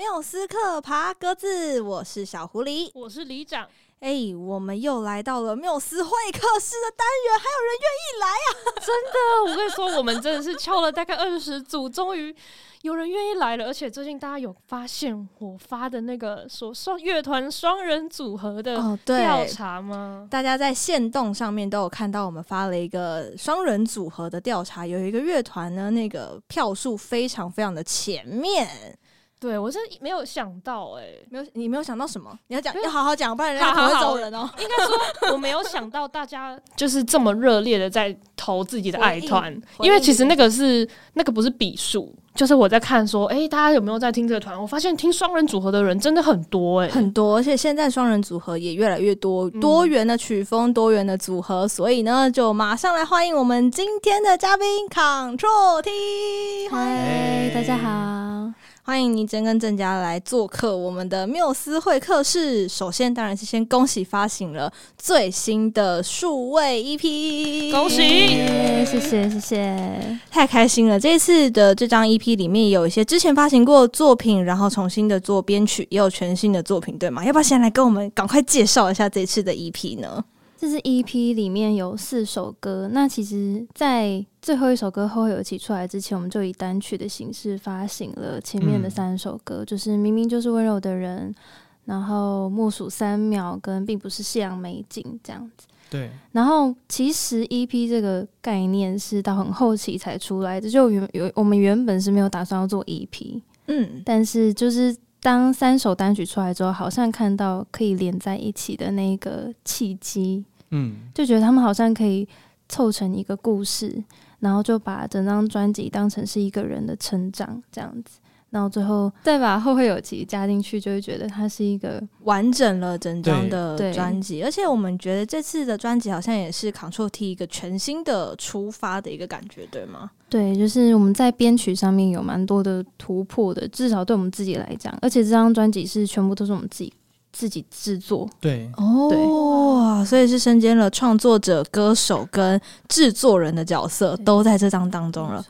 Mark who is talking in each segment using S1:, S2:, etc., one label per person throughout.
S1: 缪斯克爬格子，我是小狐狸，
S2: 我是里长。
S1: 哎、欸，我们又来到了缪斯会客室的单元，还有人愿意来啊！
S2: 真的，我跟你说，我们真的是敲了大概二十组，终于有人愿意来了。而且最近大家有发现我发的那个说双乐团双人组合的调查吗？
S1: 哦、大家在线动上面都有看到，我们发了一个双人组合的调查，有一个乐团呢，那个票数非常非常的前面。
S2: 对，我是没有想到哎、欸，
S1: 没有你没有想到什么？你要讲要好好讲，不然人家可能会走人哦、喔。
S2: 应该说我没有想到大家 就是这么热烈的在投自己的爱团，因为其实那个是那个不是比数，就是我在看说，哎、欸，大家有没有在听这个团？我发现听双人组合的人真的很多哎、欸，
S1: 很多，而且现在双人组合也越来越多，多元的曲风，多元的组合，所以呢，就马上来欢迎我们今天的嘉宾 Control T，
S3: 嗨，大家好。
S1: 欢迎倪真跟郑家来做客我们的缪斯会客室。首先，当然是先恭喜发行了最新的数位 EP，
S2: 恭喜！
S3: 谢谢谢谢，
S1: 太开心了！这一次的这张 EP 里面有一些之前发行过的作品，然后重新的做编曲，也有全新的作品，对吗？要不要先来跟我们赶快介绍一下这次的 EP 呢？
S3: 这是 EP 里面有四首歌，那其实，在最后一首歌《后会有期》出来之前，我们就以单曲的形式发行了前面的三首歌，嗯、就是明明就是温柔的人，然后默数三秒跟并不是夕阳美景这样子。
S4: 对。
S3: 然后其实 EP 这个概念是到很后期才出来的，就原有我们原本是没有打算要做 EP，嗯，但是就是当三首单曲出来之后，好像看到可以连在一起的那个契机。嗯，就觉得他们好像可以凑成一个故事，然后就把整张专辑当成是一个人的成长这样子，然后最后再把后会有期加进去，就会觉得它是一个
S1: 完整了整张的专辑。而且我们觉得这次的专辑好像也是 Control T 一个全新的出发的一个感觉，对吗？
S3: 对，就是我们在编曲上面有蛮多的突破的，至少对我们自己来讲，而且这张专辑是全部都是我们自己。自己制作，
S4: 对
S1: 哦，哇，所以是身兼了创作者、歌手跟制作人的角色，都在这张当中了，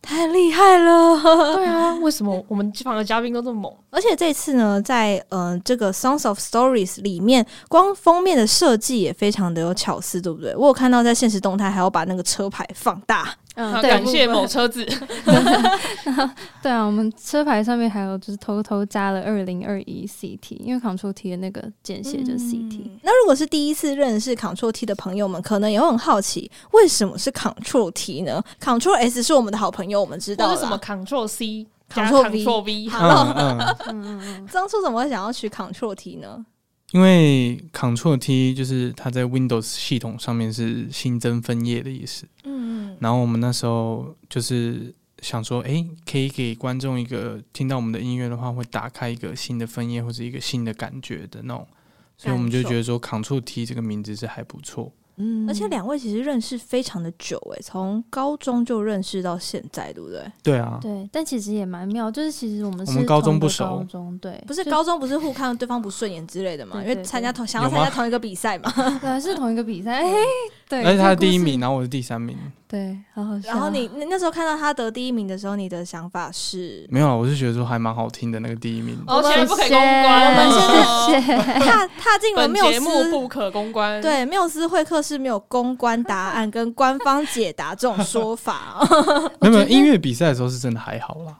S1: 太厉害了！
S2: 对啊，为什么我们访的嘉宾都这么猛？
S1: 而且这次呢，在呃这个 Songs of Stories 里面，光封面的设计也非常的有巧思，对不对？我有看到在现实动态还要把那个车牌放大。
S2: 嗯，感谢某车子。
S3: 对啊，我们车牌上面还有就是偷偷加了二零二一 CT，因为 Control T 的那个简写就是 CT。
S1: 嗯。那如果是第一次认识 Control T 的朋友们，可能也会很好奇，为什么是 Control T 呢？Control S 是我们的好朋友，我们知道。
S2: 为什么 Control C 加 Control V？
S1: 嗯嗯嗯。当初怎么会想要取 Control T 呢？
S4: 因为 Control T 就是它在 Windows 系统上面是新增分页的意思。嗯，然后我们那时候就是想说，哎，可以给观众一个听到我们的音乐的话，会打开一个新的分页或者一个新的感觉的那种，所以我们就觉得说 Control T 这个名字是还不错。
S1: 嗯，而且两位其实认识非常的久诶，从高中就认识到现在，对不对？
S4: 对啊，
S3: 对，但其实也蛮妙，就是其实我们是
S4: 我们高中不熟，
S3: 高中对，
S1: 不是高中不是互看对方不顺眼之类的嘛？因为参加同想要参加同一个比赛嘛，
S3: 对，是同一个比赛，哎，对，
S4: 而且他是第一名，然后我是第三名。
S3: 对，好好笑。
S1: 然后你那时候看到他得第一名的时候，你的想法是？
S4: 没有啊，我是觉得说还蛮好听的那个第一名。
S2: 哦，现在不可以公关，我们
S3: 谢谢。
S1: 踏踏进了缪斯，
S2: 节目不可公关。
S1: 对，缪斯会客室没有公关答案跟官方解答这种说法。
S4: 没有，音乐比赛的时候是真的还好啦，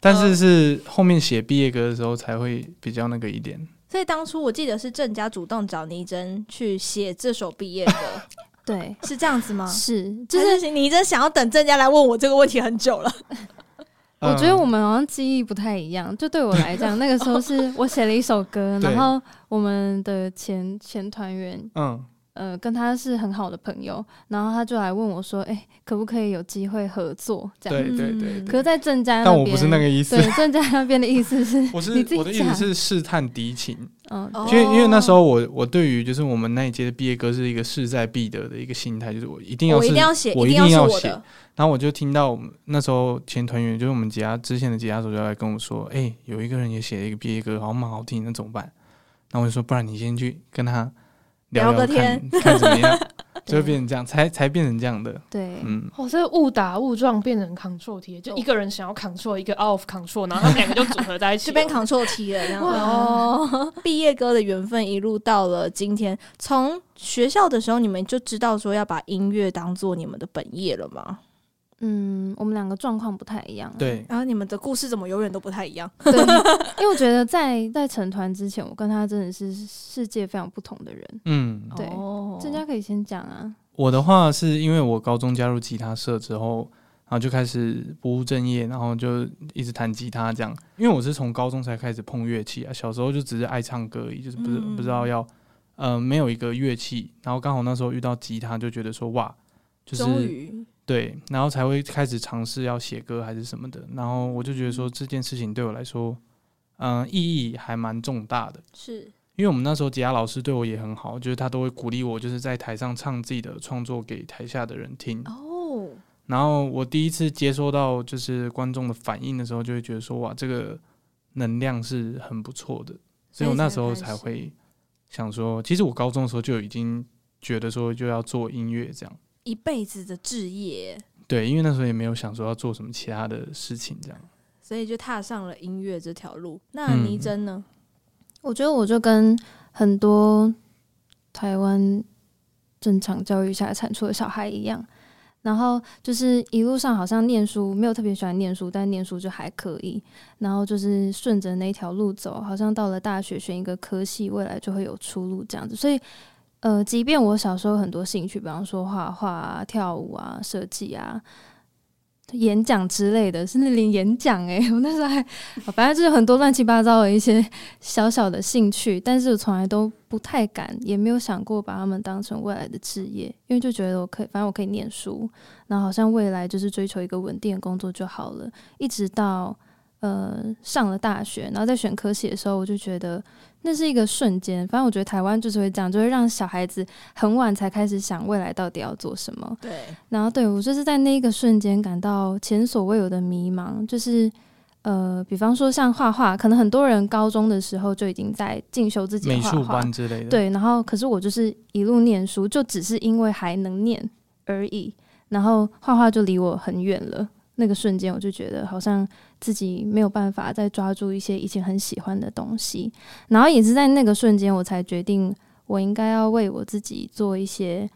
S4: 但是是后面写毕业歌的时候才会比较那个一点。
S1: 所以当初我记得是郑家主动找倪真去写这首毕业歌。
S3: 对，
S1: 是这样子吗？
S3: 是，
S1: 就是你真想要等郑家来问我这个问题很久了。
S3: 我觉得我们好像记忆不太一样。就对我来讲，那个时候是 我写了一首歌，然后我们的前前团员，嗯。呃，跟他是很好的朋友，然后他就来问我说：“哎、欸，可不可以有机会合作？”这样，
S4: 对对对，对。
S3: 可是在郑家那边，
S4: 但我不是那个意思。
S3: 对，郑家那边的意思是，
S4: 我是
S3: 你
S4: 我的意思是试探敌情。
S3: 嗯，
S4: 因为因为那时候我我对于就是我们那一届的毕业歌是一个势在必得的一个心态，就是我一定要是，我一定要写，我一定要写。然后我就听到我们那时候前团员就是我们吉他之前的吉他手就来跟我说：“哎、欸，有一个人也写了一个毕业歌，好像蛮好听，那怎么办？”然后我就说：“不然你先去跟他。”聊，聊个天，看怎么样？就会变成这样，才才变成这样的。
S3: 对，
S4: 嗯，
S2: 哦，这误打误撞变成 Control T，就一个人想要 Control，一个 Out of Control，然后他们两个就组合在一起，
S1: 就变 Control T 了。这样哦，毕业歌的缘分一路到了今天。从学校的时候，你们就知道说要把音乐当做你们的本业了吗？
S3: 嗯，我们两个状况不太一样。
S4: 对，
S1: 然后你们的故事怎么永远都不太一样？
S3: 对，因为我觉得在在成团之前，我跟他真的是世界非常不同的人。
S4: 嗯，
S3: 对，郑家可以先讲啊。
S4: 我的话是因为我高中加入吉他社之后，然后就开始不务正业，然后就一直弹吉他这样。因为我是从高中才开始碰乐器啊，小时候就只是爱唱歌而已，就是不是、嗯、不知道要呃没有一个乐器，然后刚好那时候遇到吉他，就觉得说哇，就是。对，然后才会开始尝试要写歌还是什么的，然后我就觉得说这件事情对我来说，嗯、呃，意义还蛮重大的。
S1: 是，
S4: 因为我们那时候吉他老师对我也很好，就是他都会鼓励我，就是在台上唱自己的创作给台下的人听。
S1: 哦，
S4: 然后我第一次接收到就是观众的反应的时候，就会觉得说哇，这个能量是很不错的，所以我那时候才会想说，其实我高中的时候就已经觉得说就要做音乐这样。
S1: 一辈子的置业，
S4: 对，因为那时候也没有想说要做什么其他的事情，这样，
S1: 所以就踏上了音乐这条路。那倪真呢？
S3: 嗯，我觉得我就跟很多台湾正常教育下产出的小孩一样，然后就是一路上好像念书没有特别喜欢念书，但念书就还可以，然后就是顺着那条路走，好像到了大学选一个科系，未来就会有出路这样子，所以。呃，即便我小时候很多兴趣，比方说画画啊、跳舞啊、设计啊、演讲之类的，甚至连演讲哎，我那时候还，反正就是很多乱七八糟的一些小小的兴趣，但是我从来都不太敢，也没有想过把他们当成未来的职业，因为就觉得我可以，反正我可以念书，然后好像未来就是追求一个稳定的工作就好了。一直到呃上了大学，然后在选科系的时候，我就觉得。那是一个瞬间，反正我觉得台湾就是会这样，就会让小孩子很晚才开始想未来到底要做什么。
S1: 对，
S3: 然后对我就是在那一个瞬间感到前所未有的迷茫，就是呃，比方说像画画，可能很多人高中的时候就已经在进修自己的画画
S4: 美术班之类的。
S3: 对，然后可是我就是一路念书，就只是因为还能念而已，然后画画就离我很远了。那个瞬间，我就觉得好像自己没有办法再抓住一些以前很喜欢的东西，然后也是在那个瞬间，我才决定我应该要为我自己做一些。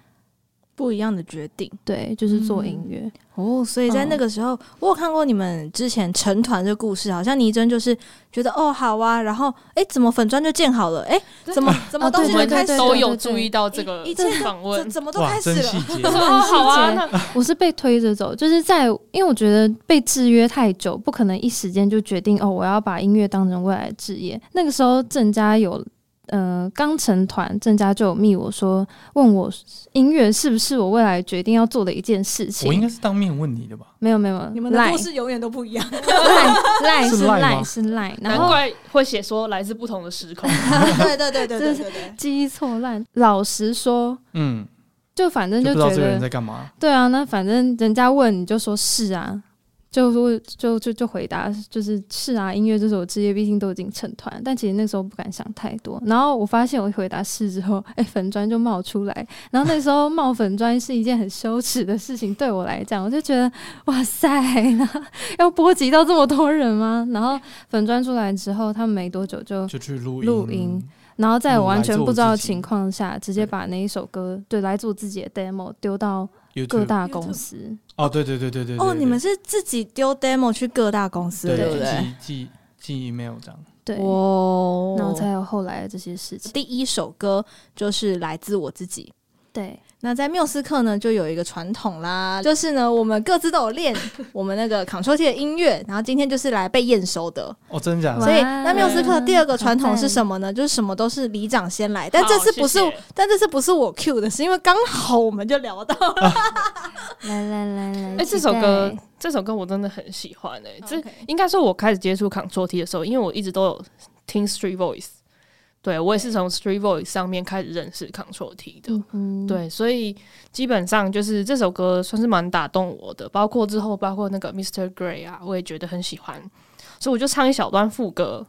S1: 不一样的决定，
S3: 对，就是做音乐、嗯、
S1: 哦。所以在那个时候，嗯、我有看过你们之前成团的故事，好像倪真就是觉得哦好啊，然后哎怎么粉砖就建好了，哎怎么怎么东西就开始
S2: 都有注意到这个一切访问，
S1: 怎么都开始了，
S3: 很 好啊。我是被推着走，就是在因为我觉得被制约太久，不可能一时间就决定哦我要把音乐当成未来的职业。那个时候郑家有。呃，刚成团，郑家就有密我说，问我音乐是不是我未来决定要做的一件事情。
S4: 我应该是当面问你的吧？
S3: 没有没有，
S1: 你们的故事永远都不一样。
S3: 赖 是赖是赖，难
S2: 怪会写说来自不同的时空。
S1: 对对对对对对，
S3: 记忆错乱。老实说，
S4: 嗯，
S3: 就反正就觉得
S4: 不知道这个人在干嘛。
S3: 对啊，那反正人家问你就说是啊。就说就就就回答，就是是啊，音乐这首职业毕竟都已经成团，但其实那时候不敢想太多。然后我发现我一回答是之后，哎、粉砖就冒出来。然后那时候冒粉砖是一件很羞耻的事情，对我来讲，我就觉得哇塞，要波及到这么多人吗？然后粉砖出来之后，他们没多久就
S4: 就去录
S3: 录音。然后在我完全不知道的情况下，直接把那一首歌对来做自己的 demo 丢到各大公司。
S4: 哦，对对对对对。
S1: 哦，你们是自己丢 demo 去各大公司，对不对？
S4: 寄寄 email 这样。
S3: 对。哦。然后才有后来的这些事情。
S1: 第一首歌就是来自我自己。
S3: 对。
S1: 那在缪斯克呢，就有一个传统啦，就是呢，我们各自都有练 我们那个 Ctrl T 的音乐，然后今天就是来被验收的。
S4: 哦，真的假的？
S1: 所以那缪斯课第二个传统是什么呢？就是什么都是里长先来，但这次不是，但这次不是我 Q 的，是因为刚好我们就聊到了。
S3: 来来来来，
S2: 哎，这首歌，这首歌我真的很喜欢哎、欸，这应该是我开始接触 Ctrl T 的时候，因为我一直都有听 Street Voice。对，我也是从 Street Voice 上面开始认识 Control T 的。对，所以基本上就是这首歌算是蛮打动我的，包括之后，包括那个 Mister Grey 啊，我也觉得很喜欢。所以我就唱一小段副歌。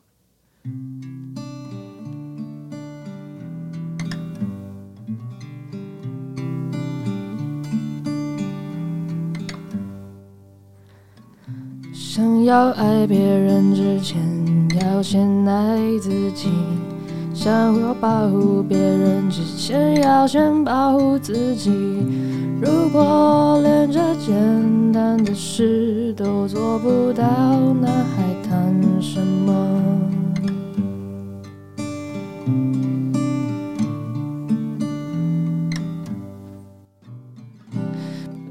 S3: 想要爱别人之前，要先爱自己。想要保护别人之前，要先保护自己。如果连这简单的事都做不到，那还谈什么？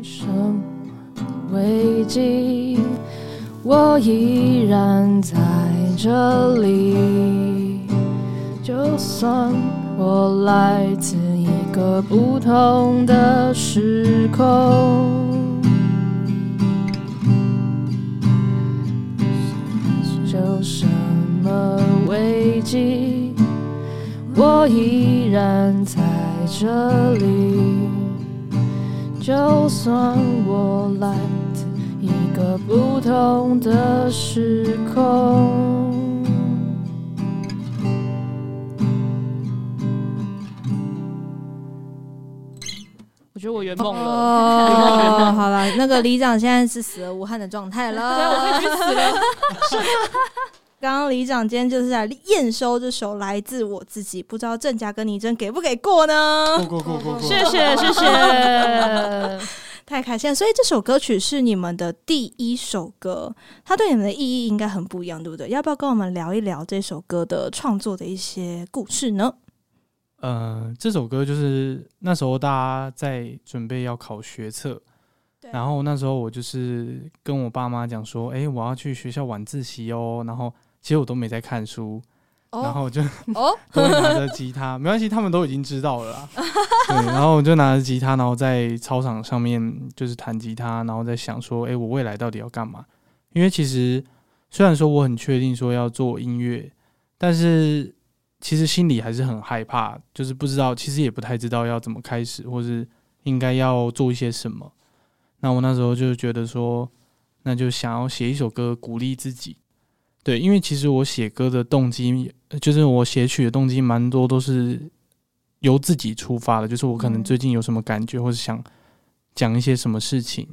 S3: 什么？危机，我依然在这里。就算我来自一个不同的时空，就什么危机，我依然在这里。就算我来自一个不同的时空。
S2: 我觉得我圆梦了。哦，
S1: 好了，那个里长现在是死而无憾的状态了。
S2: 对，我可以去死了。
S1: 刚刚里长今天就是在验收这首来自我自己，不知道郑家跟倪真给不给过呢？
S4: 过过过过过。
S2: 谢谢谢谢，
S1: 太开心了。所以这首歌曲是你们的第一首歌，它对你们的意义应该很不一样，对不对？要不要跟我们聊一聊这首歌的创作的一些故事呢？
S4: 呃，这首歌就是那时候大家在准备要考学测，然后那时候我就是跟我爸妈讲说，哎，我要去学校晚自习哦。然后其实我都没在看书，哦、然后我就哦，都会拿着吉他，没关系，他们都已经知道了啦。对，然后我就拿着吉他，然后在操场上面就是弹吉他，然后在想说，哎，我未来到底要干嘛？因为其实虽然说我很确定说要做音乐，但是。其实心里还是很害怕，就是不知道，其实也不太知道要怎么开始，或是应该要做一些什么。那我那时候就觉得说，那就想要写一首歌鼓励自己。对，因为其实我写歌的动机，就是我写曲的动机，蛮多都是由自己出发的，就是我可能最近有什么感觉，或是想讲一些什么事情。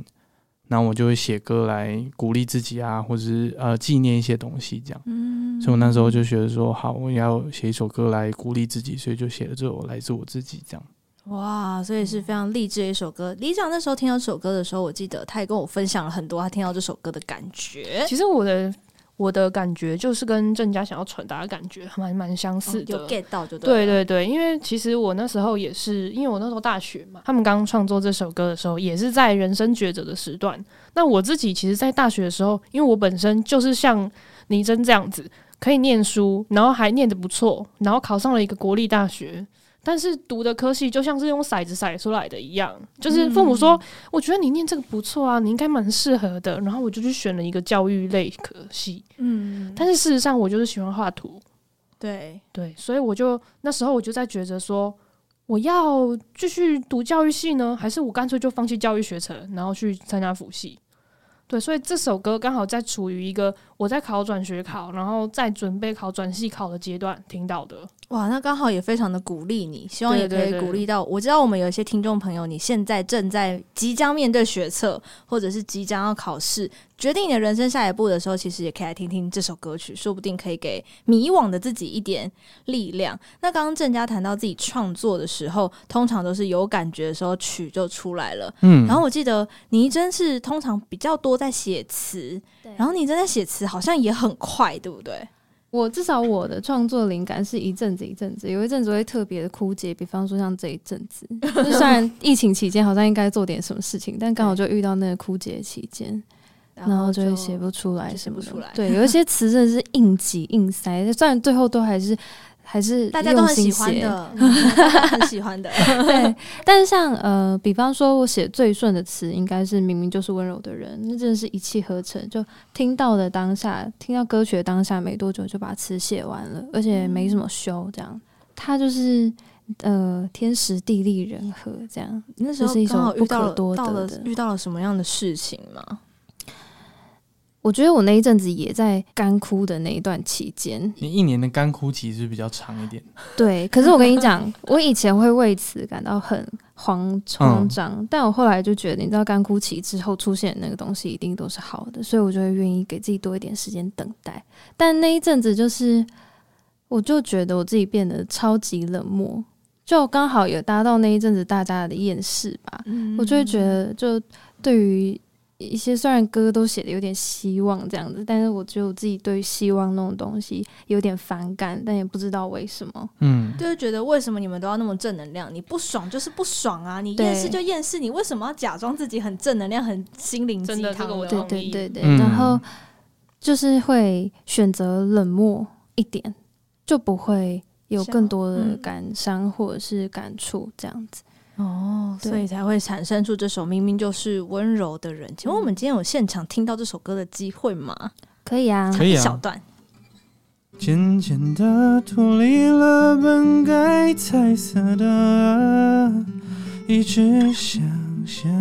S4: 然后我就会写歌来鼓励自己啊，或者是呃纪念一些东西这样。嗯，所以我那时候就觉得说，好，我要写一首歌来鼓励自己，所以就写了这首来自我自己这样。
S1: 哇，所以是非常励志的一首歌。李长那时候听到这首歌的时候，我记得他也跟我分享了很多他听到这首歌的感觉。
S2: 其实我的。我的感觉就是跟郑家想要传达的感觉蛮蛮相似的，
S1: 哦、有 get 到就
S2: 对。对对对，因为其实我那时候也是，因为我那时候大学嘛，他们刚创作这首歌的时候，也是在人生抉择的时段。那我自己其实，在大学的时候，因为我本身就是像倪真这样子，可以念书，然后还念得不错，然后考上了一个国立大学。但是读的科系就像是用骰子骰出来的一样，就是父母说，嗯、我觉得你念这个不错啊，你应该蛮适合的，然后我就去选了一个教育类科系。嗯，但是事实上我就是喜欢画图，
S1: 对
S2: 对，所以我就那时候我就在抉择说，我要继续读教育系呢，还是我干脆就放弃教育学程，然后去参加辅系。对，所以这首歌刚好在处于一个我在考转学考，然后在准备考转系考的阶段听到的。
S1: 哇，那刚好也非常的鼓励你，希望也可以鼓励到。我知道我们有一些听众朋友，你现在正在即将面对学测，或者是即将要考试。决定你的人生下一步的时候，其实也可以来听听这首歌曲，说不定可以给迷惘的自己一点力量。那刚刚郑家谈到自己创作的时候，通常都是有感觉的时候曲就出来了。嗯，然后我记得倪真是通常比较多在写词，对然后倪真在写词好像也很快，对不对？
S3: 我至少我的创作灵感是一阵子一阵子，有一阵子会特别的枯竭，比方说像这一阵子，就虽然疫情期间好像应该做点什么事情，但刚好就遇到那个枯竭期间。然后就会写不出来，写不出来。对，有一些词真的是硬挤硬塞，虽然最后都还是还是
S1: 大家都很喜欢的，很喜欢的。
S3: 对，但是像呃，比方说我写最顺的词，应该是明明就是温柔的人，那真的是一气呵成。就听到的当下，听到歌曲的当下，没多久就把词写完了，而且没什么修，这样。他就是呃，天时地利人和这样。
S1: 那时候刚好遇到了，到了遇到了什么样的事情吗？
S3: 我觉得我那一阵子也在干枯的那一段期间。
S4: 你一年的干枯期是比较长一点。
S3: 对，可是我跟你讲，我以前会为此感到很慌慌张，嗯、但我后来就觉得，你知道干枯期之后出现的那个东西一定都是好的，所以我就会愿意给自己多一点时间等待。但那一阵子就是，我就觉得我自己变得超级冷漠，就刚好有搭到那一阵子大家的厌世吧，嗯、我就会觉得，就对于。一些虽然歌都写的有点希望这样子，但是我觉得我自己对希望那种东西有点反感，但也不知道为什么。
S1: 嗯，就是觉得为什么你们都要那么正能量？你不爽就是不爽啊！你厌世就厌世，你为什么要假装自己很正能量、很心灵鸡汤？
S2: 这个我
S3: 对对对对，嗯、然后就是会选择冷漠一点，就不会有更多的感伤或者是感触这样子。
S1: 哦，所以才会产生出这首明明就是温柔的人。请问我们今天有现场听到这首歌的机会吗？
S3: 可以啊，
S4: 可以啊。
S1: 小段。
S4: 渐渐的脱离了本该彩色的，一直想想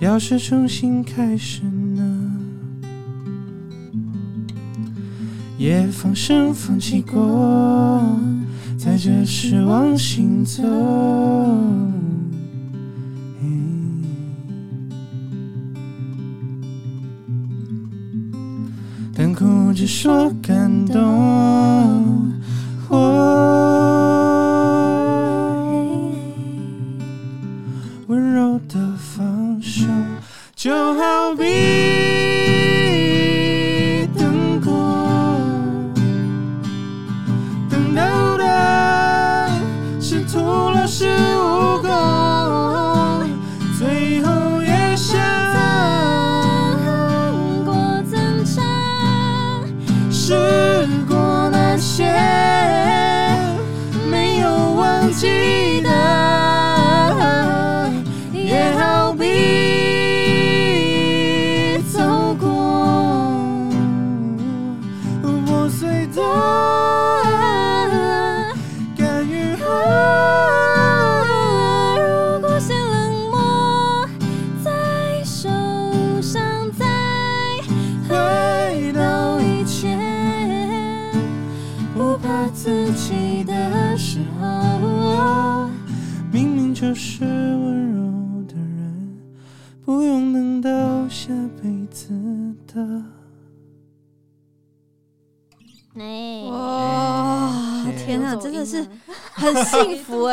S4: 要，要是重新开始呢？也放声放弃过。在这时往行走，但哭着说感
S1: 动，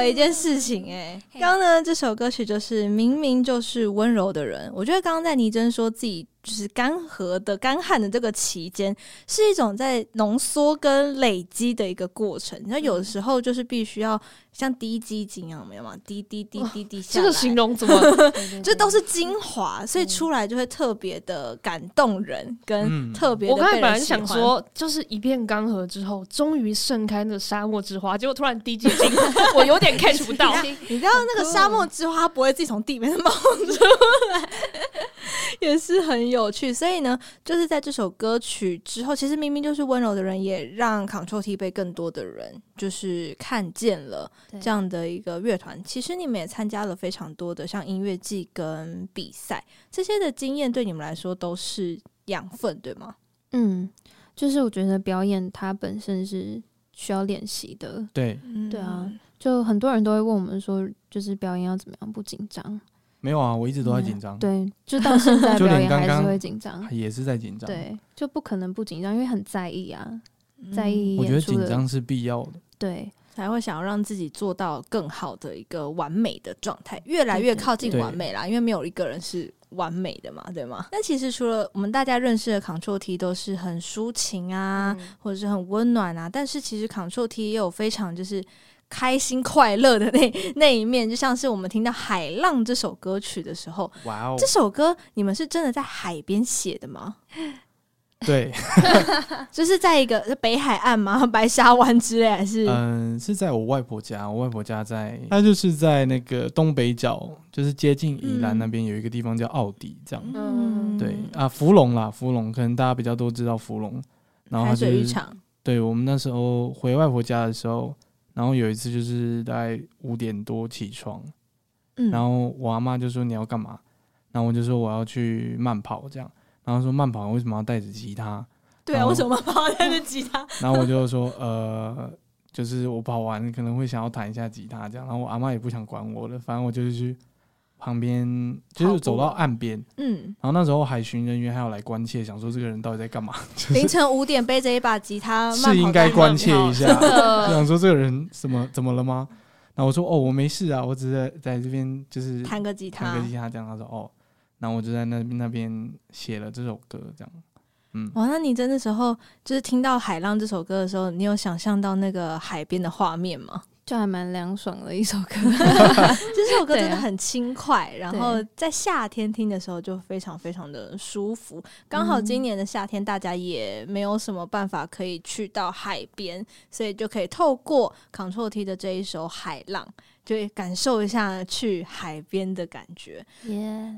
S1: 一件事情哎、刚刚呢，这首歌曲就是明明就是温柔的人。我觉得刚刚在倪真说自己。就是干涸的干旱的这个期间，是一种在浓缩跟累积的一个过程。你知道，有的时候就是必须要像滴鸡精一样，没有吗？滴滴滴滴滴下来，
S2: 这个形容怎么？
S1: 这都是精华，所以出来就会特别的感动人，跟特别。我刚才
S2: 本来想说，就是一片干涸之后，终于盛开那沙漠之花，结果突然滴鸡精，我有点 catch 不到。
S1: 你知道那个沙漠之花，不会自己从地面冒出来，也是很有。有趣，所以呢，就是在这首歌曲之后，其实明明就是温柔的人，也让 Control T 被更多的人就是看见了这样的一个乐团。其实你们也参加了非常多的像音乐季跟比赛，这些的经验对你们来说都是养分，对吗？
S3: 嗯，就是我觉得表演它本身是需要练习的，
S4: 对，
S3: 对啊，就很多人都会问我们说，就是表演要怎么样不紧张？
S4: 没有啊，我一直都在紧张。
S3: 嗯。对，就到现在表演还是会紧张，
S4: 也是在紧张。
S3: 对，就不可能不紧张，因为很在意啊，在意。
S4: 我觉得紧张是必要的，
S3: 对，
S1: 才会想要让自己做到更好的一个完美的状态，越来越靠近完美啦。因为没有一个人是完美的嘛，对吗？那其实除了我们大家认识的 Control T 都是很抒情啊，嗯、或者是很温暖啊，但是其实 Control T 也有非常就是。开心快乐的那 那一面，就像是我们听到《海浪》这首歌曲的时候，哇哦！这首歌你们是真的在海边写的吗？
S4: 对，
S1: 就是在一个北海岸吗？白沙湾之类还是？
S4: 嗯，是在我外婆家。我外婆家在，她就是在那个东北角，就是接近宜兰那边有一个地方叫奥迪，这样。嗯，对啊，芙蓉啦，芙蓉，可能大家比较都知道芙蓉。然后是，海水浴场。对，我们那时候回外婆家的时候。然后有一次就是大概五点多起床，嗯，然后我阿妈就说，你要干嘛？然后我就说我要去慢跑这样。然后说慢跑为什么要带着吉他？
S1: 对啊，为什么慢跑要带着吉他？
S4: 然后我就说呃，就是我跑完可能会想要弹一下吉他这样，然后我阿妈也不想管我了，反正我就是去。旁边就是走到岸边，嗯，然后那时候海巡人员还要来关切，想说这个人到底在干嘛？
S1: 凌晨五点背着一把吉他，
S4: 是应该关切一下，就 想说这个人怎么怎么了吗？然后我说哦，我没事啊，我只是在在这边就是
S1: 弹个吉他，
S4: 弹个吉他这样。他说哦，然后我就在那那边写了这首歌，这样。嗯，
S1: 哇，那你在那时候就是听到《海浪》这首歌的时候，你有想象到那个海边的画面吗？
S3: 就还蛮凉爽的一首歌，
S1: 这首歌真的很轻快，然后在夏天听的时候就非常非常的舒服。刚好今年的夏天大家也没有什么办法可以去到海边，所以就可以透过 Control T 的这一首《海浪》，就感受一下去海边的感觉。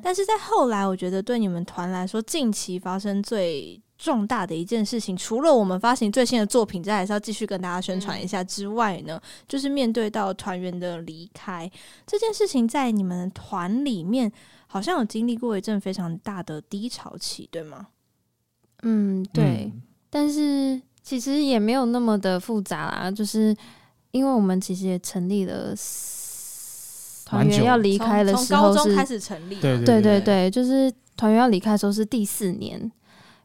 S1: 但是在后来，我觉得对你们团来说，近期发生最重大的一件事情，除了我们发行最新的作品，这还是要继续跟大家宣传一下之外呢，嗯、就是面对到团员的离开这件事情，在你们团里面好像有经历过一阵非常大的低潮期，对吗？
S3: 嗯，对。嗯、但是其实也没有那么的复杂啦，就是因为我们其实也成立了团员要离开的时候是
S1: 从高中开始成立，
S3: 对对对对，就是团员要离开的时候是第四年。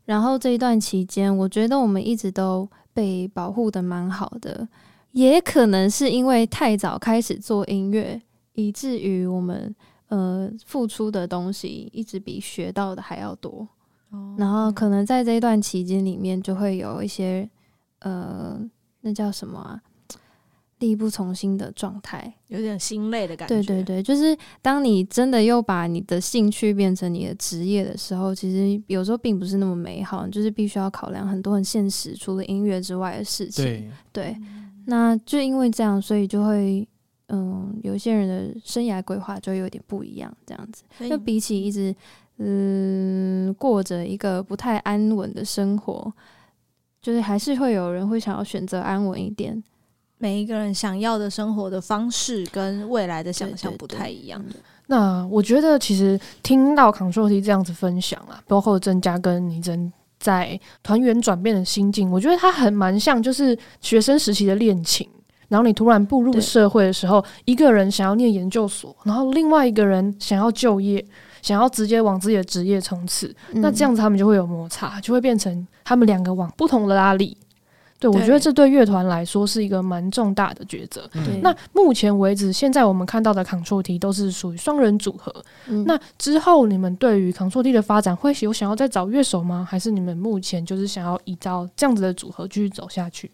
S3: 然后这一段期间，我觉得我们一直都被保护的蛮好的，也可能是因为太早开始做音乐，以至于我们呃付出的东西一直比学到的还要多。哦，然后可能在这一段期间里面，就会有一些呃，那叫什么啊？力不从心的状态，
S1: 有点心累的感觉。
S3: 对对对，就是当你真的又把你的兴趣变成你的职业的时候，其实有时候并不是那么美好，就是必须要考量很多很现实，除了音乐之外的事情。对，对，那就因为这样，所以就会嗯，有些人的生涯规划就有点不一样，这样子。就比起一直嗯过着一个不太安稳的生活，就是还是会有人会想要选择安稳一点。
S1: 每一个人想要的生活的方式跟未来的想象不太一样。
S2: 那我觉得，其实听到 Control T 这样子分享啊，包括甄家跟倪真在团员转变的心境，我觉得他很蛮像，就是学生时期的恋情。然后你突然步入社会的时候，一个人想要念研究所，然后另外一个人想要就业，想要直接往自己的职业冲刺。那这样子他们就会有摩擦，就会变成他们两个往不同的拉力。对，我觉得这对乐团来说是一个蛮重大的抉择。对那目前为止，现在我们看到的 Control T 都是属于双人组合。嗯、那之后，你们对于 Control T 的发展会有想要再找乐手吗？还是你们目前就是想要依照这样子的组合继续走下去？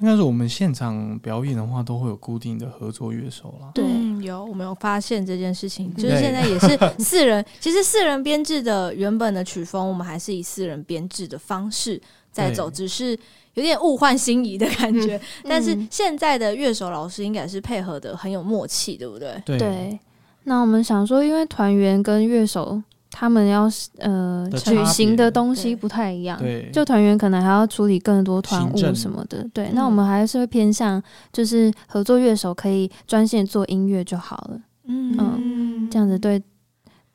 S4: 应该是我们现场表演的话，都会有固定的合作乐手了。
S1: 对，有我们有发现这件事情，就是现在也是四人。其实四人编制的原本的曲风，我们还是以四人编制的方式在走，只是。有点物换星移的感觉，嗯、但是现在的乐手老师应该是配合的很有默契，对不对？
S3: 对。那我们想说，因为团员跟乐手他们要呃举行的东西不太一样，对，就团员可能还要处理更多团务什么的，对。那我们还是会偏向就是合作乐手可以专线做音乐就好了，嗯嗯，这样子对。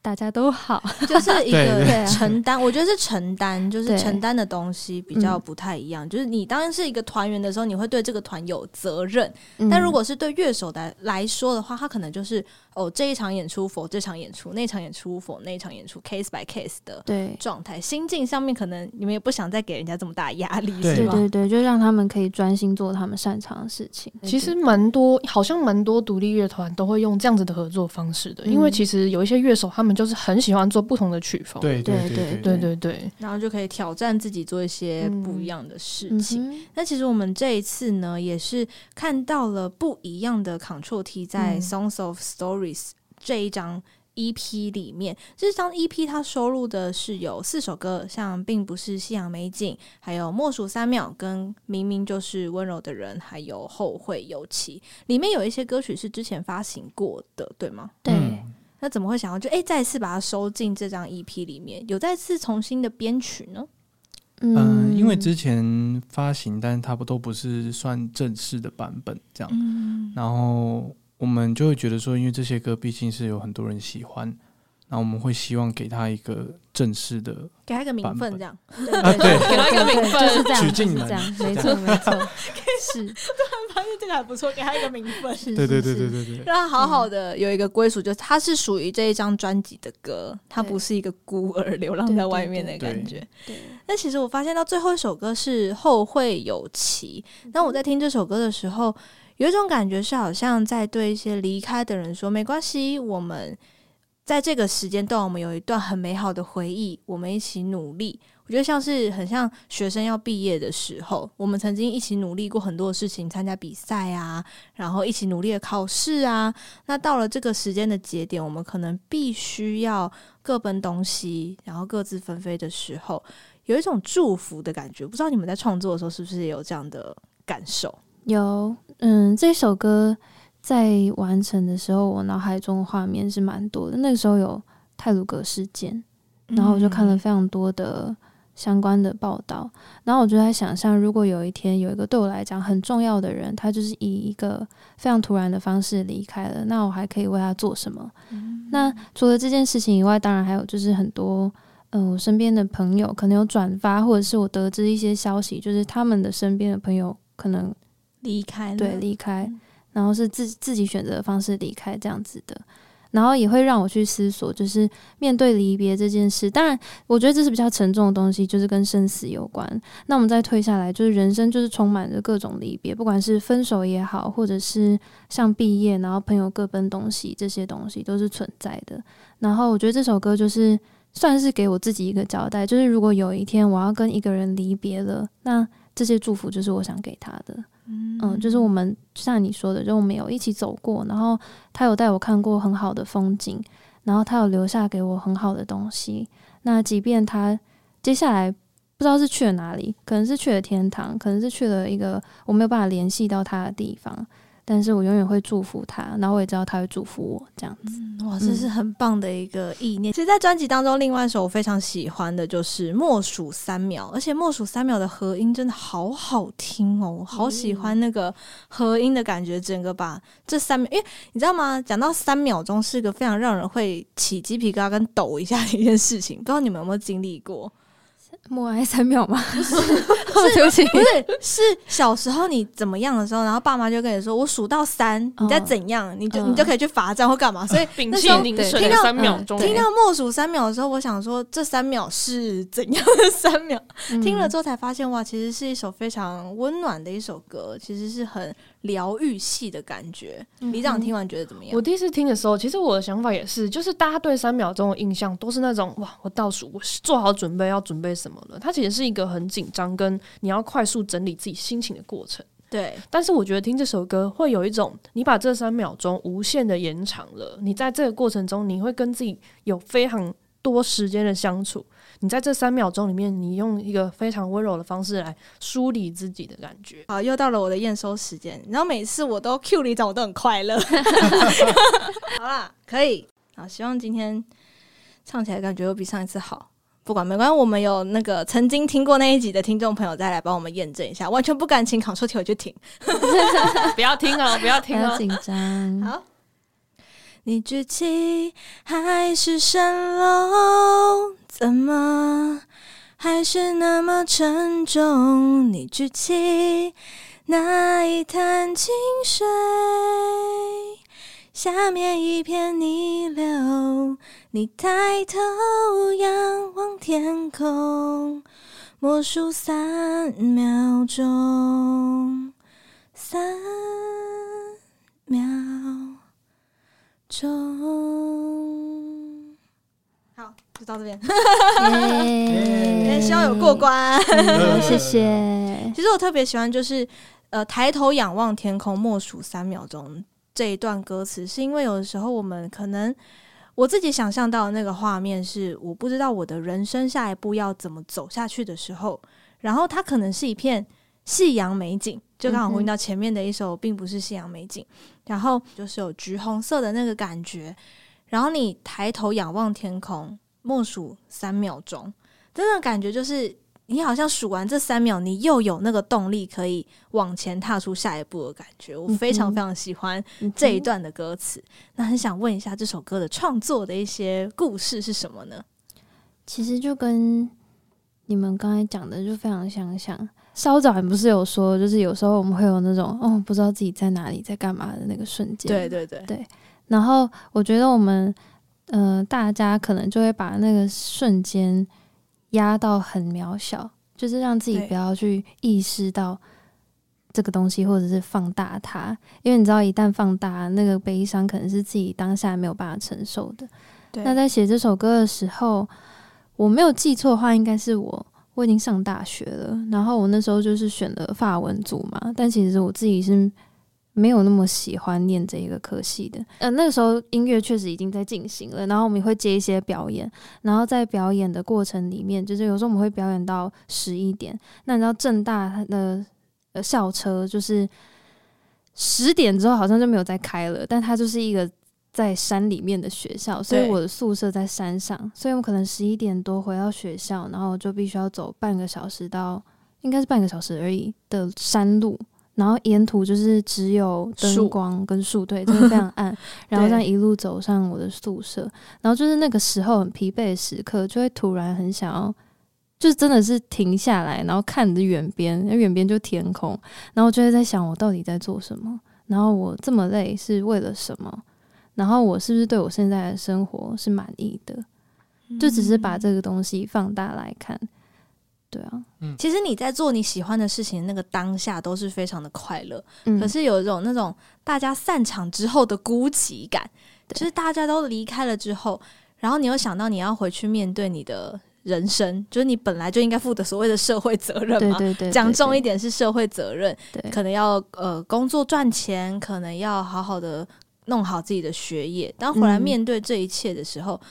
S3: 大家都好，
S1: 就是一个承担。我觉得是承担，就是承担的东西比较不太一样。就是你当然是一个团员的时候，你会对这个团有责任。但如果是对乐手的来说的话，他可能就是哦，这一场演出否这场演出，那场演出否那场演出，case by case 的状态。心境上面可能你们也不想再给人家这么大压力，是吗？
S3: 对对对，就让他们可以专心做他们擅长的事情。
S2: 其实蛮多，好像蛮多独立乐团都会用这样子的合作方式的，因为其实有一些乐手他们。就是很喜欢做不同的曲风，
S4: 对对对对对对，
S1: 然后就可以挑战自己做一些不一样的事情。嗯、那其实我们这一次呢，也是看到了不一样的 Control T 在 Songs of Stories 这一张 EP 里面。嗯、这张 EP 它收录的是有四首歌，像并不是夕阳美景，还有默数三秒，跟明明就是温柔的人，还有后会有期。里面有一些歌曲是之前发行过的，对吗？
S3: 对。
S1: 那怎么会想要就哎、欸、再次把它收进这张 EP 里面？有再次重新的编曲呢？
S4: 嗯、呃，因为之前发行，但是它不都不是算正式的版本这样。嗯、然后我们就会觉得说，因为这些歌毕竟是有很多人喜欢，然然后我们会希望给他一个正式的，
S1: 给他一个名分，这样
S4: 啊，对，
S2: 给他一个名分，
S3: 就是这样，
S4: 取进门，
S3: 这样，没错，没错，是。
S1: 突然发现这个还不错，给他一个名分，
S3: 是，
S4: 对对对对对对，
S1: 让他好好的有一个归属，就是他是属于这一张专辑的歌，他不是一个孤儿流浪在外面的感觉。对。那其实我发现到最后一首歌是《后会有期》，那我在听这首歌的时候，有一种感觉是好像在对一些离开的人说：“没关系，我们。”在这个时间段，我们有一段很美好的回忆，我们一起努力。我觉得像是很像学生要毕业的时候，我们曾经一起努力过很多事情，参加比赛啊，然后一起努力的考试啊。那到了这个时间的节点，我们可能必须要各奔东西，然后各自纷飞的时候，有一种祝福的感觉。不知道你们在创作的时候是不是也有这样的感受？
S3: 有，嗯，这首歌。在完成的时候，我脑海中画面是蛮多的。那个时候有泰鲁格事件，然后我就看了非常多的相关的报道，然后我就在想象，如果有一天有一个对我来讲很重要的人，他就是以一个非常突然的方式离开了，那我还可以为他做什么？那除了这件事情以外，当然还有就是很多，嗯、呃，我身边的朋友可能有转发，或者是我得知一些消息，就是他们的身边的朋友可能
S1: 离开，
S3: 对，离开。然后是自自己选择的方式离开这样子的，然后也会让我去思索，就是面对离别这件事。当然，我觉得这是比较沉重的东西，就是跟生死有关。那我们再推下来，就是人生就是充满着各种离别，不管是分手也好，或者是像毕业，然后朋友各奔东西，这些东西都是存在的。然后我觉得这首歌就是算是给我自己一个交代，就是如果有一天我要跟一个人离别了，那这些祝福就是我想给他的。嗯，就是我们像你说的，就我们有一起走过，然后他有带我看过很好的风景，然后他有留下给我很好的东西。那即便他接下来不知道是去了哪里，可能是去了天堂，可能是去了一个我没有办法联系到他的地方。但是我永远会祝福他，然后我也知道他会祝福我，这样子。
S1: 哇，这是很棒的一个意念。其实，在专辑当中，另外一首我非常喜欢的就是《默数三秒》，而且《默数三秒》的和音真的好好听哦，好喜欢那个和音的感觉。整个把这三秒，因为你知道吗？讲到三秒钟是个非常让人会起鸡皮疙瘩跟抖一下的一件事情，不知道你们有没有经历过？
S3: 默哀三秒吗？
S1: 不是，对不起，不是，是小时候你怎么样的时候，然后爸妈就跟你说：“我数到三，你再怎样，你就你就可以去罚站或干嘛。”所以
S2: 屏气凝神听到三秒钟，
S1: 听到默数三秒的时候，我想说这三秒是怎样的三秒？听了之后才发现，哇，其实是一首非常温暖的一首歌，其实是很。疗愈系的感觉，李长听完觉得怎么样？
S2: 我第一次听的时候，其实我的想法也是，就是大家对三秒钟的印象都是那种哇，我倒数，我做好准备要准备什么了。它其实是一个很紧张，跟你要快速整理自己心情的过程。
S1: 对，
S2: 但是我觉得听这首歌会有一种，你把这三秒钟无限的延长了，你在这个过程中，你会跟自己有非常多时间的相处。你在这三秒钟里面，你用一个非常温柔的方式来梳理自己的感觉。
S1: 好，又到了我的验收时间。然后每次我都 Q 里长，我都很快乐。好啦，可以。好，希望今天唱起来感觉又比上一次好。不管没关系，我们有那个曾经听过那一集的听众朋友再来帮我们验证一下。完全不敢请 Ctrl T 回去听，
S2: 不要听哦，不要听哦，
S3: 紧张。
S1: 好。你举起海市蜃楼，怎么还是那么沉重？你举起那一滩清水，下面一片逆流。你抬头仰望天空，默数三秒钟，三秒。中好，就到这边。希望有过关，
S3: 谢谢。
S1: 其实我特别喜欢，就是呃，抬头仰望天空，默数三秒钟这一段歌词，是因为有的时候我们可能我自己想象到的那个画面是，我不知道我的人生下一步要怎么走下去的时候，然后它可能是一片夕阳美景。就刚好呼应到前面的一首，并不是夕阳美景，然后就是有橘红色的那个感觉，然后你抬头仰望天空，默数三秒钟，真的感觉就是你好像数完这三秒，你又有那个动力可以往前踏出下一步的感觉。我非常非常喜欢这一段的歌词。那很想问一下，这首歌的创作的一些故事是什么呢？
S3: 其实就跟你们刚才讲的就非常相像。稍早你不是有说，就是有时候我们会有那种哦，不知道自己在哪里，在干嘛的那个瞬间。
S1: 对对对
S3: 对。然后我觉得我们，呃，大家可能就会把那个瞬间压到很渺小，就是让自己不要去意识到这个东西，或者是放大它。因为你知道，一旦放大那个悲伤，可能是自己当下没有办法承受的。对。那在写这首歌的时候，我没有记错的话，应该是我。我已经上大学了，然后我那时候就是选了法文组嘛，但其实我自己是没有那么喜欢念这一个科系的。呃，那个时候音乐确实已经在进行了，然后我们也会接一些表演，然后在表演的过程里面，就是有时候我们会表演到十一点。那你知道正大的呃校车就是十点之后好像就没有再开了，但它就是一个。在山里面的学校，所以我的宿舍在山上，所以我可能十一点多回到学校，然后就必须要走半个小时到，应该是半个小时而已的山路，然后沿途就是只有灯光跟树，对，真的非常暗，然后这样一路走上我的宿舍，然后就是那个时候很疲惫的时刻，就会突然很想要，就是真的是停下来，然后看着远边，那远边就天空，然后就会在想我到底在做什么，然后我这么累是为了什么？然后我是不是对我现在的生活是满意的？就只是把这个东西放大来看，对啊。
S1: 嗯，其实你在做你喜欢的事情，那个当下都是非常的快乐。嗯，可是有一种那种大家散场之后的孤寂感，就是大家都离开了之后，然后你又想到你要回去面对你的人生，就是你本来就应该负的所谓的社会责任嘛。对对对，讲重一点是社会责任，对，可能要呃工作赚钱，可能要好好的。弄好自己的学业，当回来面对这一切的时候，嗯、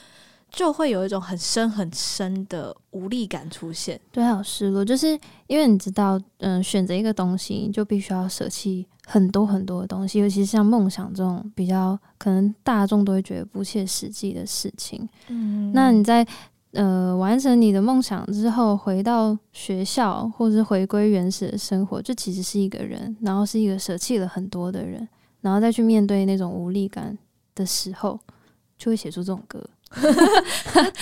S1: 就会有一种很深很深的无力感出现。
S3: 对，好失落，就是因为你知道，嗯、呃，选择一个东西，你就必须要舍弃很多很多的东西，尤其是像梦想这种比较可能大众都会觉得不切实际的事情。嗯，那你在呃完成你的梦想之后，回到学校或者是回归原始的生活，这其实是一个人，然后是一个舍弃了很多的人。然后再去面对那种无力感的时候，就会写出这种歌，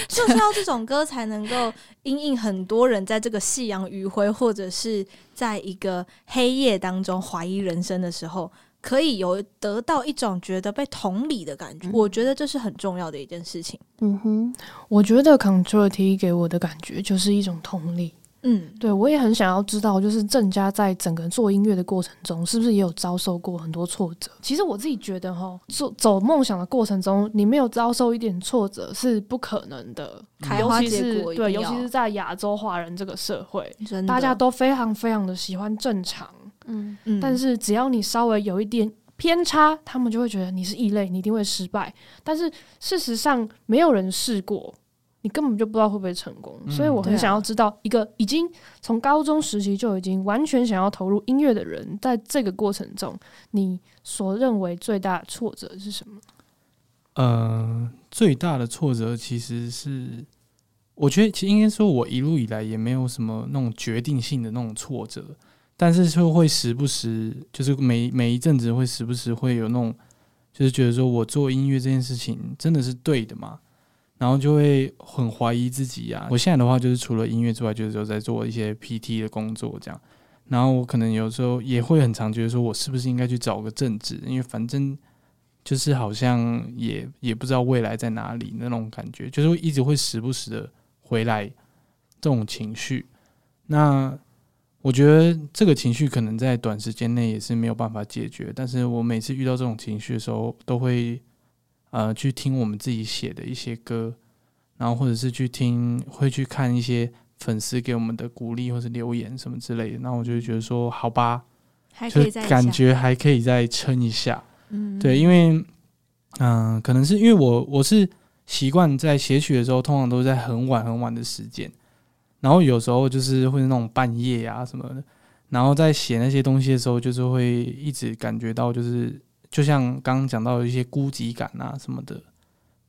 S1: 就是要这种歌才能够因应很多人在这个夕阳余晖，或者是在一个黑夜当中怀疑人生的时候，可以有得到一种觉得被同理的感觉。嗯、我觉得这是很重要的一件事情。
S2: 嗯哼，我觉得 Control T 给我的感觉就是一种同理。嗯，对，我也很想要知道，就是郑家在整个做音乐的过程中，是不是也有遭受过很多挫折？其实我自己觉得，哈，做走梦想的过程中，你没有遭受一点挫折是不可能的。开花结果，对，尤其是在亚洲华人这个社会，大家都非常非常的喜欢正常。嗯嗯，但是只要你稍微有一点偏差，他们就会觉得你是异类，你一定会失败。但是事实上，没有人试过。你根本就不知道会不会成功，嗯、所以我很想要知道，一个已经从高中时期就已经完全想要投入音乐的人，在这个过程中，你所认为最大的挫折是什么？
S4: 呃，最大的挫折其实是，我觉得其实应该说，我一路以来也没有什么那种决定性的那种挫折，但是就会时不时，就是每每一阵子会时不时会有那种，就是觉得说我做音乐这件事情真的是对的吗？然后就会很怀疑自己呀、我现在的话，就是除了音乐之外，就是有在做一些 PT 的工作，这样。然后我可能有时候也会很常觉得说，我是不是应该去找个正职？因为反正就是好像也也不知道未来在哪里那种感觉，就是会一直会时不时的回来这种情绪。那我觉得这个情绪可能在短时间内也是没有办法解决。但是我每次遇到这种情绪的时候，都会。呃，去听我们自己写的一些歌，然后或者是去听，会去看一些粉丝给我们的鼓励或是留言什么之类的，那我就会觉得说，好吧，就感觉还可以再撑一下。嗯，对，因为，嗯、呃，可能是因为我我是习惯在写曲的时候，通常都是在很晚很晚的时间，然后有时候就是会那种半夜啊什么的，然后在写那些东西的时候，就是会一直感觉到就是。就像刚刚讲到的一些孤寂感啊什么的，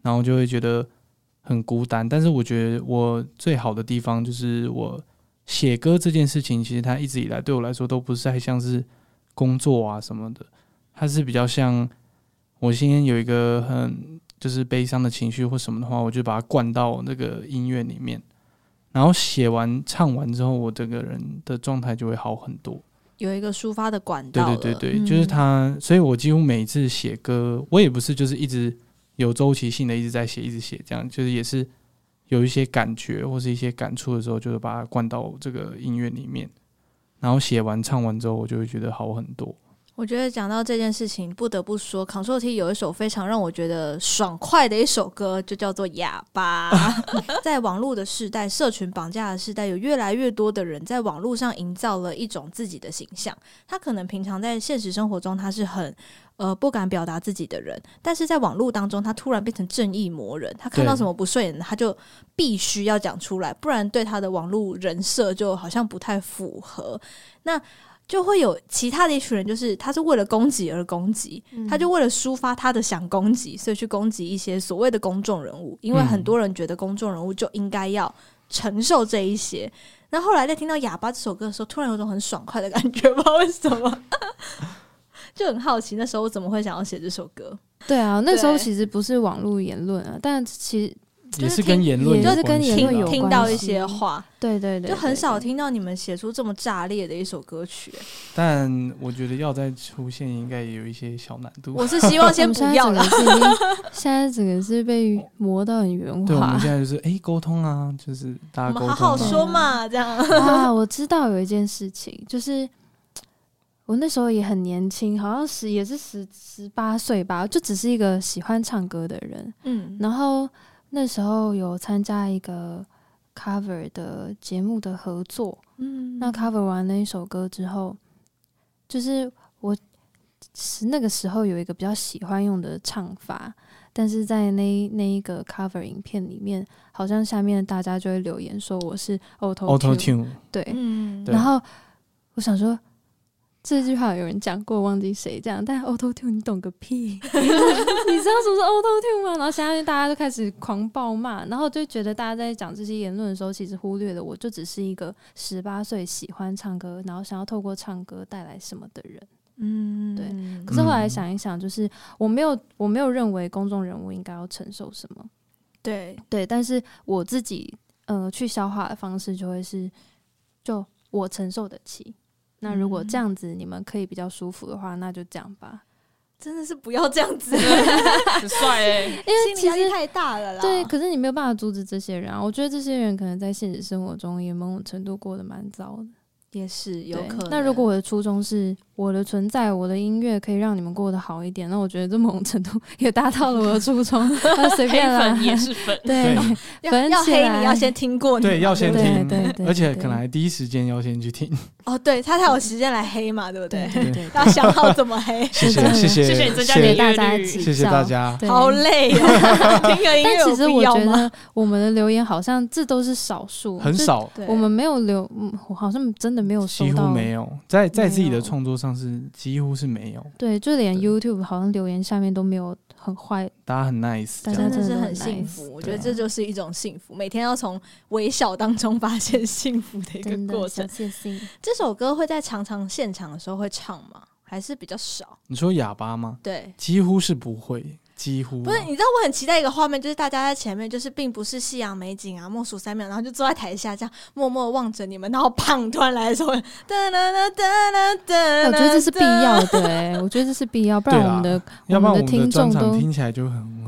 S4: 然后就会觉得很孤单。但是我觉得我最好的地方就是我写歌这件事情，其实它一直以来对我来说都不是太像是工作啊什么的，它是比较像我今天有一个很就是悲伤的情绪或什么的话，我就把它灌到那个音乐里面，然后写完唱完之后，我整个人的状态就会好很多。
S1: 有一个抒发的管道，
S4: 对对对对，就是他，所以我几乎每次写歌，我也不是就是一直有周期性的一直在写，一直写，这样就是也是有一些感觉或是一些感触的时候，就是把它灌到这个音乐里面，然后写完唱完之后，我就会觉得好很多。
S1: 我觉得讲到这件事情，不得不说，Control T 有一首非常让我觉得爽快的一首歌，就叫做《哑巴》。在网络的时代，社群绑架的时代，有越来越多的人在网络上营造了一种自己的形象。他可能平常在现实生活中，他是很呃不敢表达自己的人，但是在网络当中，他突然变成正义魔人。他看到什么不顺眼，他就必须要讲出来，不然对他的网络人设就好像不太符合。那就会有其他的一群人，就是他是为了攻击而攻击，嗯、他就为了抒发他的想攻击，所以去攻击一些所谓的公众人物。因为很多人觉得公众人物就应该要承受这一些。那、嗯、后来在听到《哑巴》这首歌的时候，突然有种很爽快的感觉，不知道为什么，就很好奇那时候我怎么会想要写这首歌。
S3: 对啊，那时候其实不是网络言论啊，但其实。
S4: 也是跟言论，
S3: 就是跟言论有
S1: 听到一些话，
S3: 对对对，
S1: 就很少听到你们写出这么炸裂的一首歌曲。
S4: 但我觉得要再出现，应该也有一些小难度。
S1: 我是希望先不要了。
S3: 现在整个是被磨到很圆滑。
S4: 对，我们现在就是哎，沟通啊，就是大家沟通，
S1: 好好说嘛，这样
S3: 啊。我知道有一件事情，就是我那时候也很年轻，好像十也是十十八岁吧，就只是一个喜欢唱歌的人。嗯，然后。那时候有参加一个 cover 的节目的合作，嗯，那 cover 完那一首歌之后，就是我是那个时候有一个比较喜欢用的唱法，但是在那那一个 cover 影片里面，好像下面大家就会留言说我是 auto
S4: auto tune，
S3: 对，嗯，然后我想说。这句话有人讲过，忘记谁这样。但 Auto Tune 你懂个屁？你知道什么是 Auto Tune 吗？然后现在大家都开始狂暴骂，然后就觉得大家在讲这些言论的时候，其实忽略了我就只是一个十八岁喜欢唱歌，然后想要透过唱歌带来什么的人。嗯，对。可是后来想一想，就是我没有我没有认为公众人物应该要承受什么。
S1: 对
S3: 对，但是我自己呃去消化的方式就会是，就我承受得起。那如果这样子你们可以比较舒服的话，那就这样吧。
S1: 真的是不要这样子，
S2: 很帅哎！
S1: 因为其实压力太大了啦。
S3: 对，可是你没有办法阻止这些人啊。我觉得这些人可能在现实生活中也某种程度过得蛮糟的。
S1: 也是有可能。
S3: 那如果我的初衷是我的存在，我的音乐可以让你们过得好一点，那我觉得这某种程度 也达到了我的初衷。那随便啦，
S2: 也是粉，
S3: 对，粉
S1: 要黑你要先听过，
S4: 对，要先听，对，而且可能还第一时间要先去听。
S1: 哦，对他才有时间来黑嘛，对不对？要想好怎么黑。
S4: 谢谢谢谢
S2: 谢谢你增加点
S3: 大家，
S4: 谢谢大家。
S1: 好累啊，听个音乐
S3: 但其实我觉得我们的留言好像这都是少数，
S4: 很少。
S3: 我们没有留，我好像真的没有收到。
S4: 没有，在在自己的创作上是几乎是没有。
S3: 对，就连 YouTube 好像留言下面都没有很坏，
S4: 大家很 nice，
S1: 大家真的是很幸福。我觉得这就是一种幸福，每天要从微笑当中发现幸福的一个过程。谢谢。这首歌会在常常现场的时候会唱吗？还是比较少？
S4: 你说哑巴吗？
S1: 对，
S4: 几乎是不会。几乎
S1: 不是，你知道我很期待一个画面，就是大家在前面，就是并不是夕阳美景啊，默数三秒，然后就坐在台下这样默默望着你们，然后砰突然来的时候，哒哒哒哒哒哒，
S3: 我觉得这是必要的，欸，我觉得这是必要，不然我们的我们的听众都
S4: 听起来就很。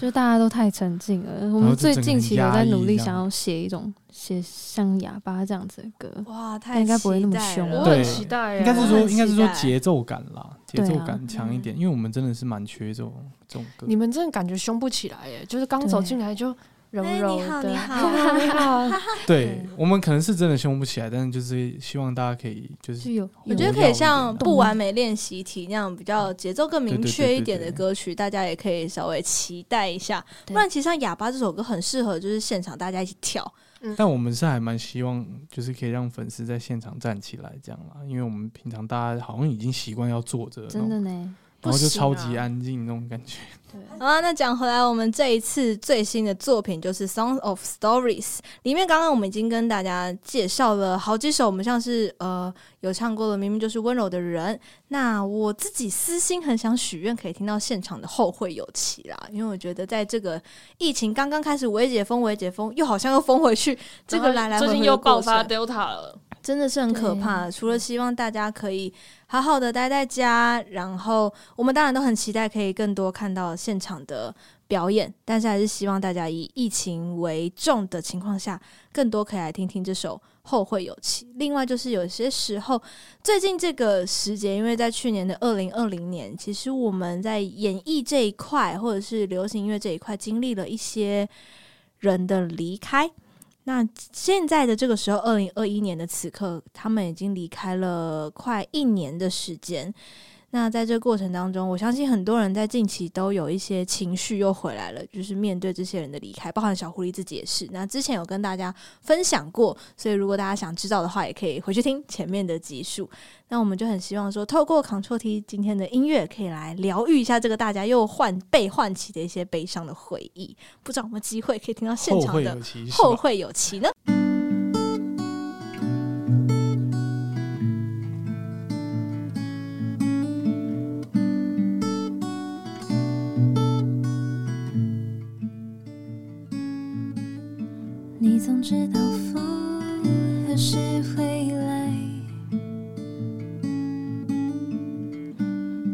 S3: 就大家都太沉静了。我们最近期有在努力，想要写一种写像哑巴这样子的歌。
S1: 哇，太
S3: 应该不会那么凶。
S2: 我很期待。
S4: 应该是说，应该是说节奏感啦，节奏感强一点。因为我们真的是蛮缺这种这种歌。
S2: 你们真的感觉凶不起来耶，就是刚走进来就。柔柔
S1: 你好，你
S2: 好，你好。
S4: 对，我们可能是真的凶不起来，但是就是希望大家可以，就是有，
S1: 我觉得可以像不完美练习题那样，比较节奏更明确一点的歌曲，大家也可以稍微期待一下。不然，其实像《哑巴》这首歌很适合，就是现场大家一起跳。
S4: 但我们是还蛮希望，就是可以让粉丝在现场站起来这样啦，因为我们平常大家好像已经习惯要坐着，
S3: 真的呢。
S4: 然后就超级安静那种感觉。
S1: 对，好啊，那讲回来，我们这一次最新的作品就是《Songs of Stories》，里面刚刚我们已经跟大家介绍了好几首，我们像是呃有唱过的，明明就是温柔的人。那我自己私心很想许愿，可以听到现场的《后会有期》啦，因为我觉得在这个疫情刚刚开始微解封、微解封，又好像又封回去，这个来来回回
S2: 最近又爆发 Delta 了。
S1: 真的是很可怕。除了希望大家可以好好的待在家，然后我们当然都很期待可以更多看到现场的表演，但是还是希望大家以疫情为重的情况下，更多可以来听听这首《后会有期》。另外就是有些时候，最近这个时节，因为在去年的二零二零年，其实我们在演艺这一块或者是流行音乐这一块，经历了一些人的离开。那现在的这个时候，二零二一年的此刻，他们已经离开了快一年的时间。那在这个过程当中，我相信很多人在近期都有一些情绪又回来了，就是面对这些人的离开，包含小狐狸自己也是。那之前有跟大家分享过，所以如果大家想知道的话，也可以回去听前面的集数。那我们就很希望说，透过 Ctrl T 今天的音乐，可以来疗愈一下这个大家又唤被唤起的一些悲伤的回忆。不知道有没有机会可以听到现场的后会有期呢？
S3: 你总知道风何时会来，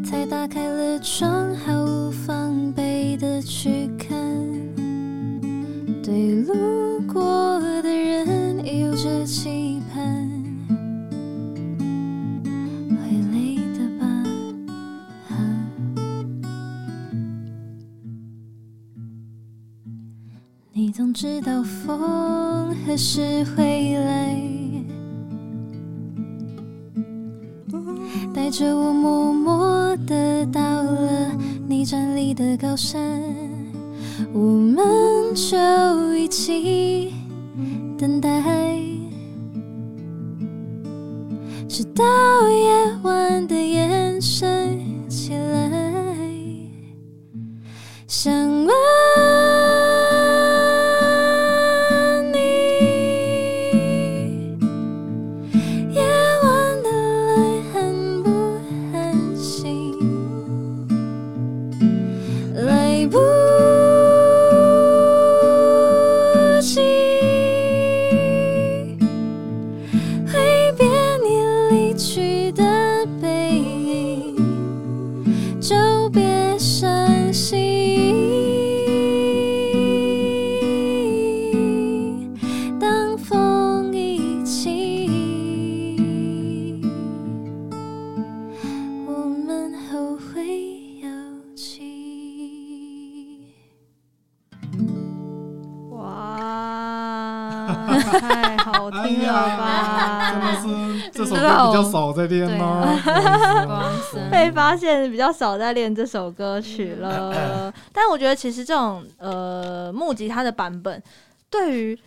S3: 才打开了窗，毫无防备的去知道风何时会来，带着我默默的到了你站立的高山，我们就一起等待，
S1: 被发现比较少在练这首歌曲了，但我觉得其实这种呃木吉他的版本，对于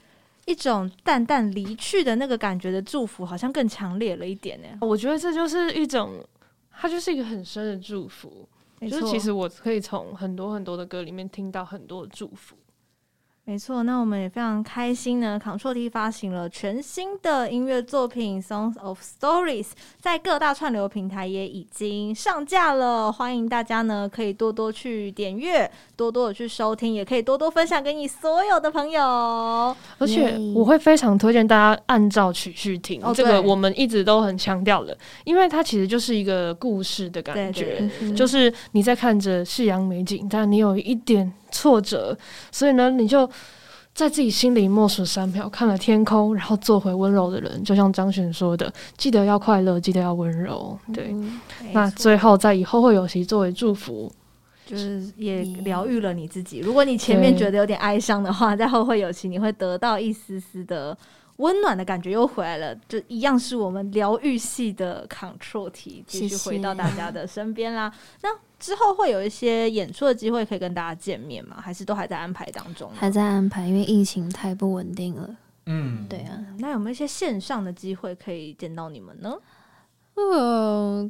S1: 一种淡淡离去的那个感觉的祝福，好像更强烈了一点呢。
S2: 我觉得这就是一种，它就是一个很深的祝福，就是其实我可以从很多很多的歌里面听到很多的祝福。
S1: 没错，那我们也非常开心呢。Ctrl T 发行了全新的音乐作品《Songs of Stories》，在各大串流平台也已经上架了。欢迎大家呢，可以多多去点阅，多多的去收听，也可以多多分享给你所有的朋友。
S2: 而且我会非常推荐大家按照曲序听，哦、这个我们一直都很强调的，因为它其实就是一个故事的感觉，就是你在看着夕阳美景，但你有一点。挫折，所以呢，你就在自己心里默数三秒，看了天空，然后做回温柔的人。就像张悬说的，记得要快乐，记得要温柔。对，嗯、那最后再以后会有期作为祝福，
S1: 就是 也疗愈了你自己。如果你前面觉得有点哀伤的话，在后会有期，你会得到一丝丝的。温暖的感觉又回来了，就一样是我们疗愈系的 Control 题继续回到大家的身边啦。那之后会有一些演出的机会可以跟大家见面吗？还是都还在安排当中？
S5: 还在安排，因为疫情太不稳定了。
S4: 嗯，
S5: 对啊。
S1: 那有没有一些线上的机会可以见到你们呢？哦，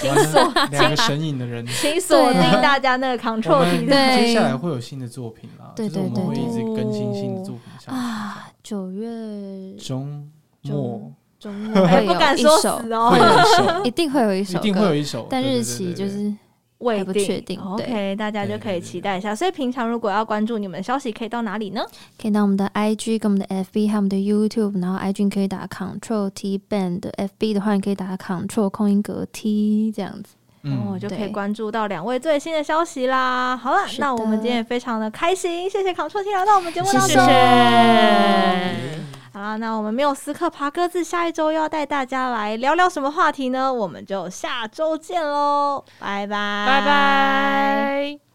S1: 请锁
S4: 两个神隐的人，
S1: 请锁定大家那个 Ctrl T。
S4: 对，接下来会有新的作品啦，
S3: 对对对，
S4: 我们会一直更新新的作品。
S3: 啊，九月
S4: 中末，
S3: 中末会有一首。
S4: 哦，
S3: 一定会有一首，
S4: 一定会有一首，
S3: 但日期就是。
S1: 未
S3: 不确定
S1: ，OK，大家就可以期待一下。所以平常如果要关注你们的消息，可以到哪里呢？
S3: 可以到我们的 IG 跟我们的 FB，还有我们的 YouTube。然后 IG 可以打 Control T Band，FB 的话你可以打 Control 空音格 T 这样子，
S1: 嗯，我就可以关注到两位最新的消息啦。好了，那我们今天也非常的开心，谢谢 Control T 来到我们节目当中。谢谢。好啦那我们没有时刻爬鸽子下一周又要带大家来聊聊什么话题呢？我们就下周见喽拜拜。
S2: 拜拜。